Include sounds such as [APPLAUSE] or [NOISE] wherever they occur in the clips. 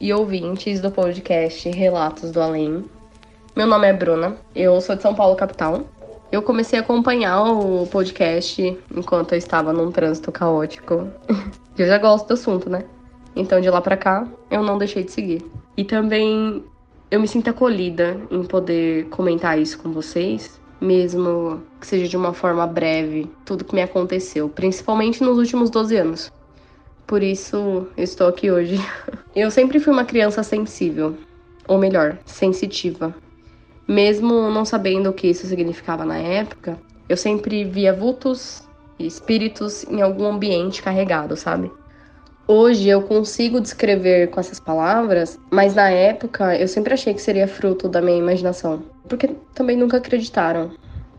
e ouvintes do podcast Relatos do Além. Meu nome é Bruna, eu sou de São Paulo, capital. Eu comecei a acompanhar o podcast enquanto eu estava num trânsito caótico. [LAUGHS] eu já gosto do assunto, né? Então de lá pra cá, eu não deixei de seguir. E também eu me sinto acolhida em poder comentar isso com vocês, mesmo que seja de uma forma breve, tudo que me aconteceu, principalmente nos últimos 12 anos. Por isso, estou aqui hoje. [LAUGHS] Eu sempre fui uma criança sensível, ou melhor, sensitiva. Mesmo não sabendo o que isso significava na época, eu sempre via vultos e espíritos em algum ambiente carregado, sabe? Hoje eu consigo descrever com essas palavras, mas na época eu sempre achei que seria fruto da minha imaginação, porque também nunca acreditaram.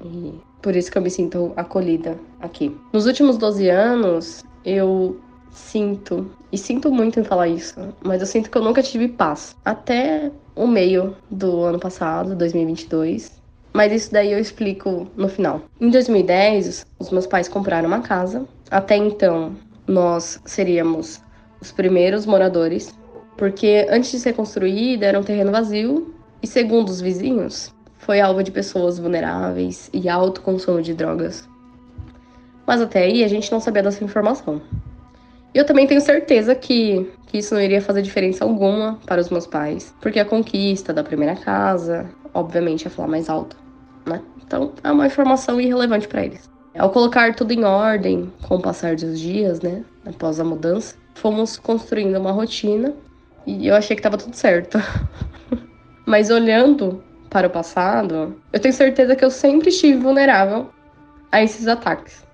E por isso que eu me sinto acolhida aqui. Nos últimos 12 anos, eu sinto, e sinto muito em falar isso, mas eu sinto que eu nunca tive paz. Até o meio do ano passado, 2022. Mas isso daí eu explico no final. Em 2010, os meus pais compraram uma casa. Até então, nós seríamos os primeiros moradores, porque antes de ser construída era um terreno vazio e, segundo os vizinhos, foi alvo de pessoas vulneráveis e alto consumo de drogas. Mas até aí a gente não sabia dessa informação. E eu também tenho certeza que, que isso não iria fazer diferença alguma para os meus pais, porque a conquista da primeira casa, obviamente, ia falar mais alto, né? Então é uma informação irrelevante para eles. Ao colocar tudo em ordem, com o passar dos dias, né, após a mudança, fomos construindo uma rotina e eu achei que estava tudo certo. [LAUGHS] Mas olhando para o passado, eu tenho certeza que eu sempre estive vulnerável a esses ataques.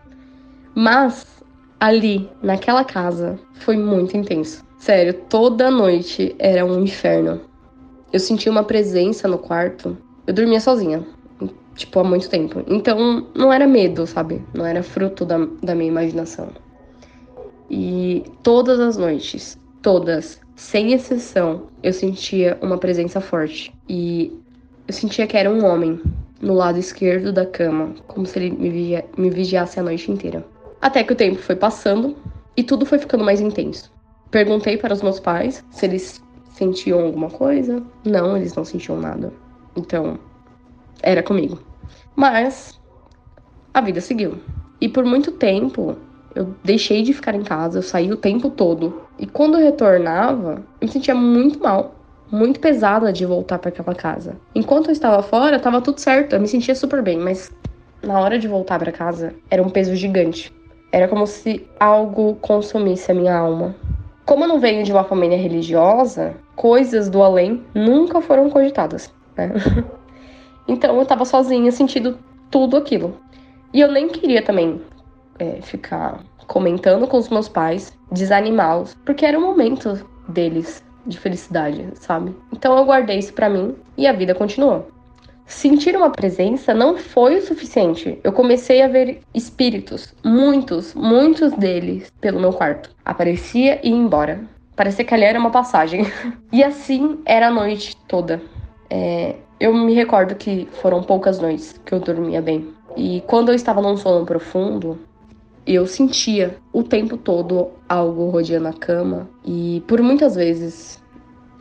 Mas ali, naquela casa, foi muito intenso. Sério, toda noite era um inferno. Eu sentia uma presença no quarto. Eu dormia sozinha, tipo, há muito tempo. Então, não era medo, sabe? Não era fruto da, da minha imaginação. E todas as noites, todas, sem exceção, eu sentia uma presença forte. E eu sentia que era um homem no lado esquerdo da cama, como se ele me, vigia, me vigiasse a noite inteira. Até que o tempo foi passando e tudo foi ficando mais intenso. Perguntei para os meus pais se eles sentiam alguma coisa. Não, eles não sentiam nada. Então, era comigo. Mas a vida seguiu. E por muito tempo eu deixei de ficar em casa, eu saí o tempo todo. E quando eu retornava, eu me sentia muito mal, muito pesada de voltar para aquela casa. Enquanto eu estava fora, estava tudo certo, eu me sentia super bem, mas na hora de voltar para casa, era um peso gigante. Era como se algo consumisse a minha alma. Como eu não venho de uma família religiosa, coisas do além nunca foram cogitadas, né? [LAUGHS] Então eu tava sozinha sentindo tudo aquilo. E eu nem queria também é, ficar comentando com os meus pais, desanimá-los, porque era o momento deles de felicidade, sabe? Então eu guardei isso para mim e a vida continuou. Sentir uma presença não foi o suficiente. Eu comecei a ver espíritos, muitos, muitos deles, pelo meu quarto. Aparecia e ia embora. Parecia que ali era uma passagem. [LAUGHS] e assim era a noite toda. É, eu me recordo que foram poucas noites que eu dormia bem. E quando eu estava num sono profundo, eu sentia o tempo todo algo rodeando a cama. E por muitas vezes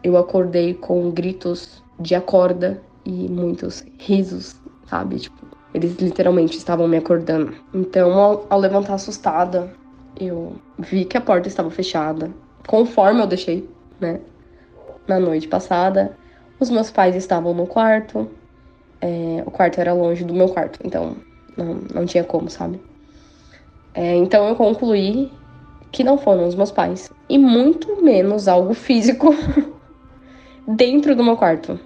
eu acordei com gritos de acorda e muitos risos, sabe? Tipo, eles literalmente estavam me acordando. Então, ao, ao levantar assustada, eu vi que a porta estava fechada, conforme eu deixei, né? Na noite passada. Os meus pais estavam no quarto. É, o quarto era longe do meu quarto, então não, não tinha como, sabe? É, então eu concluí que não foram os meus pais. E muito menos algo físico [LAUGHS] dentro do meu quarto.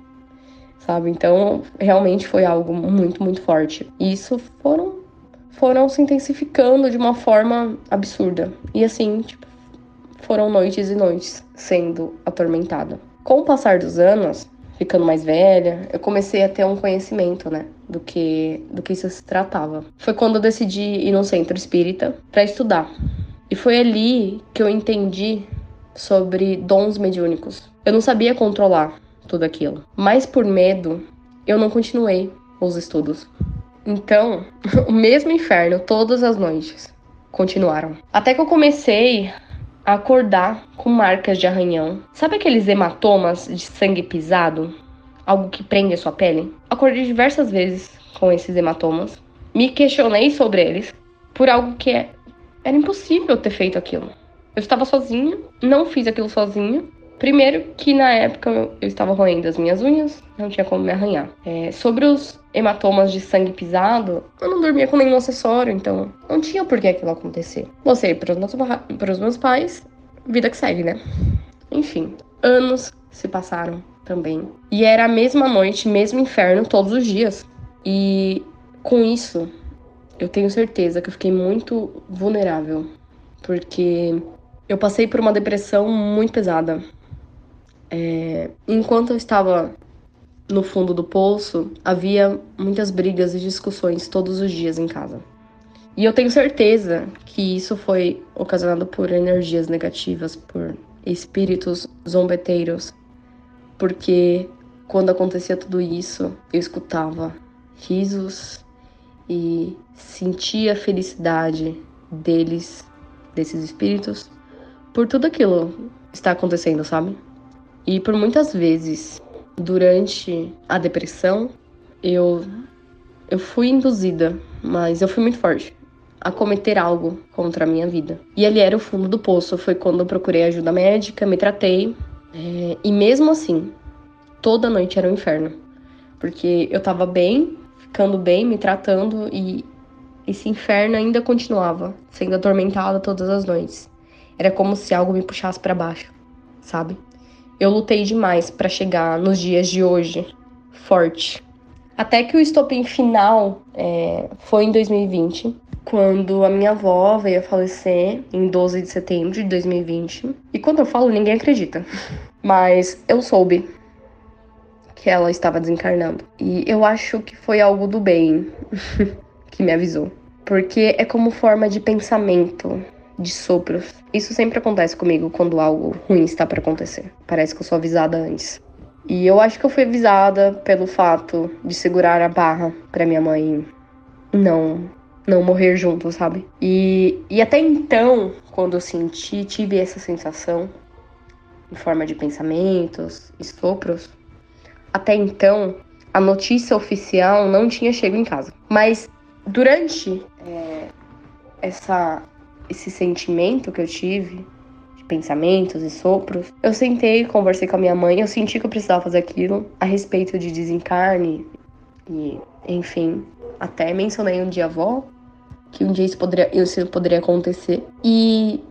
Sabe? Então, realmente foi algo muito, muito forte. E isso foram foram se intensificando de uma forma absurda. E assim, tipo, foram noites e noites sendo atormentada. Com o passar dos anos, ficando mais velha, eu comecei a ter um conhecimento, né, do que do que isso se tratava. Foi quando eu decidi ir no centro espírita para estudar. E foi ali que eu entendi sobre dons mediúnicos. Eu não sabia controlar tudo aquilo, mas por medo eu não continuei os estudos. Então, [LAUGHS] o mesmo inferno todas as noites continuaram. Até que eu comecei acordar com marcas de arranhão. Sabe aqueles hematomas de sangue pisado? Algo que prende a sua pele? Acordei diversas vezes com esses hematomas. Me questionei sobre eles por algo que é... era impossível ter feito aquilo. Eu estava sozinha, não fiz aquilo sozinha. Primeiro que na época eu estava roendo as minhas unhas, não tinha como me arranhar. É, sobre os hematomas de sangue pisado, eu não dormia com nenhum acessório, então não tinha por que aquilo acontecer. Mostrei para os meus, pais, vida que segue, né? Enfim, anos se passaram também. E era a mesma noite, mesmo inferno todos os dias. E com isso, eu tenho certeza que eu fiquei muito vulnerável, porque eu passei por uma depressão muito pesada. É, enquanto eu estava no fundo do poço, havia muitas brigas e discussões todos os dias em casa. E eu tenho certeza que isso foi ocasionado por energias negativas, por espíritos zombeteiros, porque quando acontecia tudo isso, eu escutava risos e sentia a felicidade deles, desses espíritos, por tudo aquilo que está acontecendo, sabe? E por muitas vezes, durante a depressão, eu eu fui induzida, mas eu fui muito forte a cometer algo contra a minha vida. E ali era o fundo do poço. Foi quando eu procurei ajuda médica, me tratei. É, e mesmo assim, toda noite era um inferno. Porque eu tava bem, ficando bem, me tratando e esse inferno ainda continuava, sendo atormentada todas as noites. Era como se algo me puxasse para baixo, sabe? Eu lutei demais para chegar nos dias de hoje forte. Até que o estopim final é, foi em 2020, quando a minha avó veio a falecer em 12 de setembro de 2020. E quando eu falo, ninguém acredita. [LAUGHS] Mas eu soube que ela estava desencarnando. E eu acho que foi algo do bem [LAUGHS] que me avisou. Porque é como forma de pensamento de sopros. Isso sempre acontece comigo quando algo ruim está para acontecer. Parece que eu sou avisada antes. E eu acho que eu fui avisada pelo fato de segurar a barra para minha mãe não não morrer junto, sabe? E, e até então, quando eu senti, tive essa sensação em forma de pensamentos sopros. Até então, a notícia oficial não tinha chegado em casa. Mas durante é, essa esse sentimento que eu tive, de pensamentos e sopros, eu sentei, conversei com a minha mãe, eu senti que eu precisava fazer aquilo a respeito de desencarne e, enfim, até mencionei um dia avó que um dia isso poderia, isso poderia acontecer. E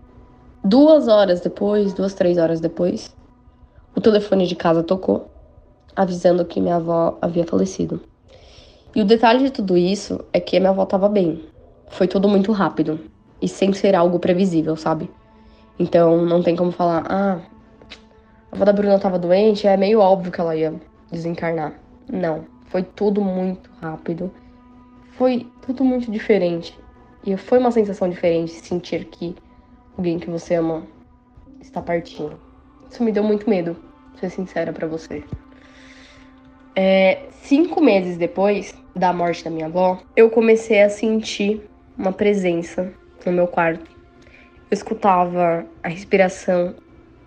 duas horas depois, duas, três horas depois, o telefone de casa tocou, avisando que minha avó havia falecido. E o detalhe de tudo isso é que minha avó estava bem. Foi tudo muito rápido e sem ser algo previsível, sabe? Então não tem como falar, ah, a avó da Bruna tava doente, é meio óbvio que ela ia desencarnar. Não, foi tudo muito rápido. Foi tudo muito diferente. E foi uma sensação diferente sentir que alguém que você ama está partindo. Isso me deu muito medo, pra ser sincera para você. É, cinco meses depois da morte da minha avó, eu comecei a sentir uma presença no meu quarto. Eu escutava a respiração,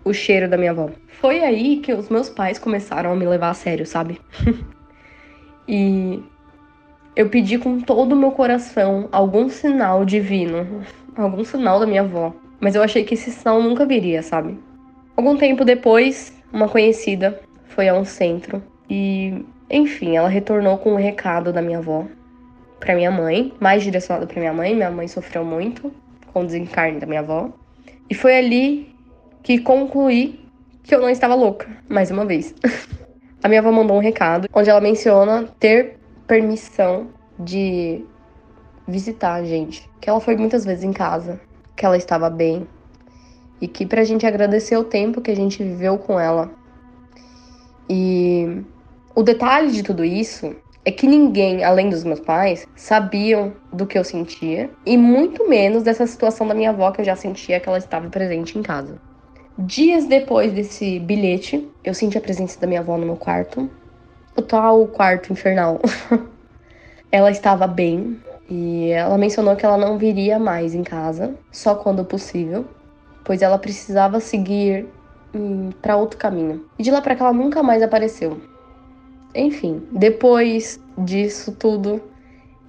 o cheiro da minha avó. Foi aí que os meus pais começaram a me levar a sério, sabe? [LAUGHS] e eu pedi com todo o meu coração algum sinal divino, algum sinal da minha avó. Mas eu achei que esse sinal nunca viria, sabe? Algum tempo depois, uma conhecida foi a um centro e, enfim, ela retornou com um recado da minha avó para minha mãe, mais direcionado para minha mãe. Minha mãe sofreu muito com o desencarne da minha avó. E foi ali que concluí que eu não estava louca, mais uma vez. [LAUGHS] a minha avó mandou um recado onde ela menciona ter permissão de visitar a gente. Que ela foi muitas vezes em casa, que ela estava bem. E que pra gente agradecer o tempo que a gente viveu com ela. E o detalhe de tudo isso é que ninguém, além dos meus pais, sabiam do que eu sentia e muito menos dessa situação da minha avó que eu já sentia que ela estava presente em casa. Dias depois desse bilhete, eu senti a presença da minha avó no meu quarto. O tal quarto infernal. [LAUGHS] ela estava bem e ela mencionou que ela não viria mais em casa, só quando possível, pois ela precisava seguir hum, para outro caminho. E de lá para cá ela nunca mais apareceu. Enfim, depois disso tudo,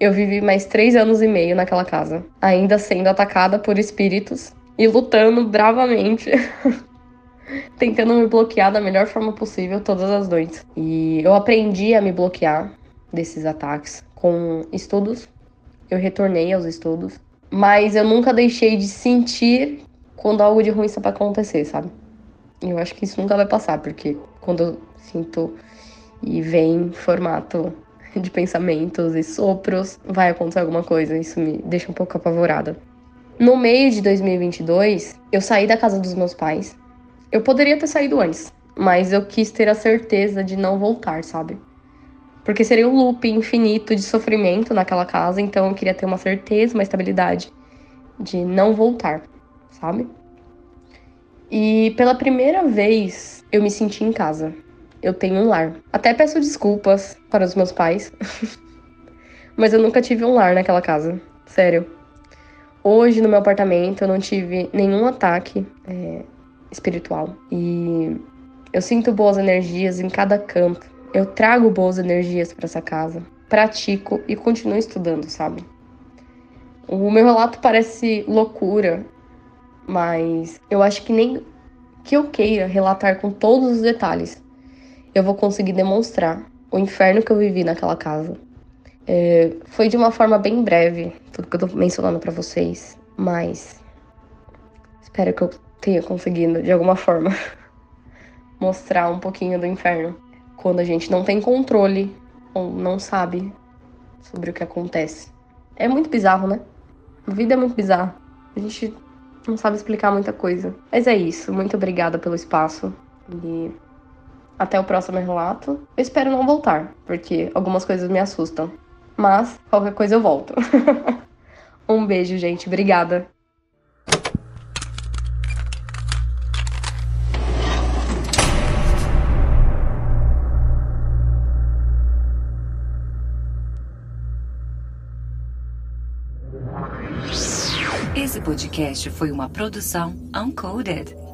eu vivi mais três anos e meio naquela casa, ainda sendo atacada por espíritos e lutando bravamente, [LAUGHS] tentando me bloquear da melhor forma possível todas as noites. E eu aprendi a me bloquear desses ataques com estudos. Eu retornei aos estudos, mas eu nunca deixei de sentir quando algo de ruim está para acontecer, sabe? Eu acho que isso nunca vai passar, porque quando eu sinto e vem formato de pensamentos e sopros, vai acontecer alguma coisa. Isso me deixa um pouco apavorada. No meio de 2022, eu saí da casa dos meus pais. Eu poderia ter saído antes, mas eu quis ter a certeza de não voltar, sabe? Porque seria um loop infinito de sofrimento naquela casa, então eu queria ter uma certeza, uma estabilidade de não voltar, sabe? E pela primeira vez eu me senti em casa eu tenho um lar. Até peço desculpas para os meus pais, [LAUGHS] mas eu nunca tive um lar naquela casa. Sério. Hoje no meu apartamento eu não tive nenhum ataque é, espiritual e eu sinto boas energias em cada canto. Eu trago boas energias para essa casa, pratico e continuo estudando, sabe? O meu relato parece loucura, mas eu acho que nem que eu queira relatar com todos os detalhes eu vou conseguir demonstrar o inferno que eu vivi naquela casa. É, foi de uma forma bem breve, tudo que eu tô mencionando para vocês, mas espero que eu tenha conseguido, de alguma forma, [LAUGHS] mostrar um pouquinho do inferno. Quando a gente não tem controle ou não sabe sobre o que acontece. É muito bizarro, né? A vida é muito bizarra. A gente não sabe explicar muita coisa. Mas é isso. Muito obrigada pelo espaço. E até o próximo relato. Eu espero não voltar, porque algumas coisas me assustam. Mas qualquer coisa eu volto. [LAUGHS] um beijo, gente. Obrigada. Esse podcast foi uma produção Uncoded.